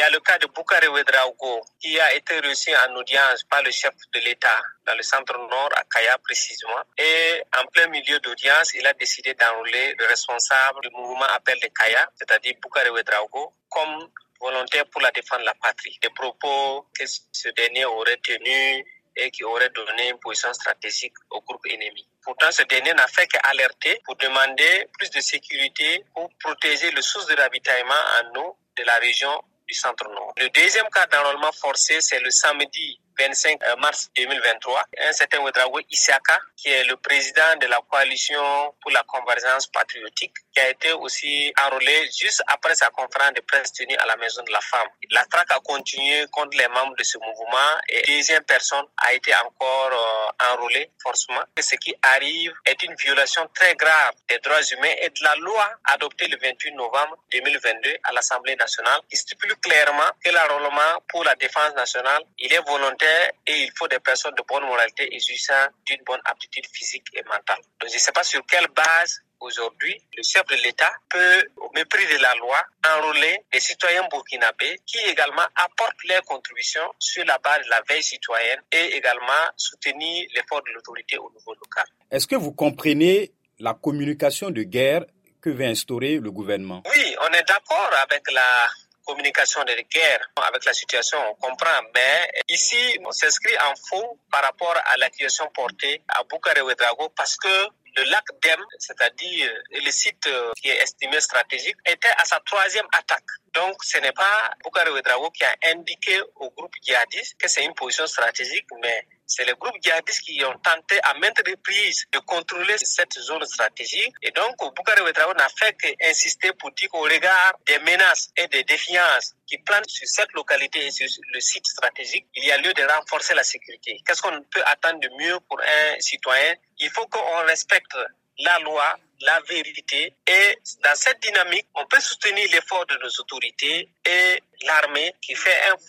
y a le cas de Boukare Ouedraogo qui a été reçu en audience par le chef de l'État dans le centre nord à Kaya précisément. Et en plein milieu d'audience, il a décidé d'enrôler le responsable du mouvement Appel de Kaya, c'est-à-dire Boukare Ouedraogo, comme volontaire pour la défense de la patrie. Des propos que ce dernier aurait tenus et qui aurait donné une position stratégique au groupe ennemi. Pourtant, ce dernier n'a fait qu'alerter pour demander plus de sécurité pour protéger le source de ravitaillement en eau de la région du centre-nord. Le deuxième cas d'enrôlement forcé, c'est le samedi 25 mars 2023, un certain Ouedraogo Isiaka, qui est le président de la coalition pour la convergence patriotique, qui a été aussi enrôlé juste après sa conférence de presse tenue à la Maison de la Femme. La traque a continué contre les membres de ce mouvement et deuxième personne a été encore euh, enrôlée forcément. Ce qui arrive est une violation très grave des droits humains et de la loi adoptée le 28 novembre 2022 à l'Assemblée nationale qui stipule clairement que l'enrôlement pour la défense nationale, il est volontaire et il faut des personnes de bonne moralité et d'une bonne aptitude physique et mentale. Donc je ne sais pas sur quelle base aujourd'hui, le chef de l'État peut, au mépris de la loi, enrôler des citoyens burkinabés qui également apportent leurs contributions sur la base de la veille citoyenne et également soutenir l'effort de l'autorité au niveau local. Est-ce que vous comprenez la communication de guerre que veut instaurer le gouvernement? Oui, on est d'accord avec la communication de guerre avec la situation, on comprend. Mais ici, on s'inscrit en faux par rapport à l'accusation portée à Boukare Ouedraogo parce que le lac Dem, c'est-à-dire le site qui est estimé stratégique, était à sa troisième attaque. Donc, ce n'est pas Boukare Ouedraogo qui a indiqué au groupe djihadiste que c'est une position stratégique, mais c'est les groupes djihadistes qui ont tenté à maintes reprises de contrôler cette zone stratégique. Et donc, Boukare Ouedraogo n'a fait qu'insister pour dire qu'au regard des menaces et des défiances qui planent sur cette localité et sur le site stratégique, il y a lieu de renforcer la sécurité. Qu'est-ce qu'on peut attendre de mieux pour un citoyen? Il faut qu'on respecte la loi, la vérité. Et dans cette dynamique, on peut soutenir l'effort de nos autorités et l'armée qui fait un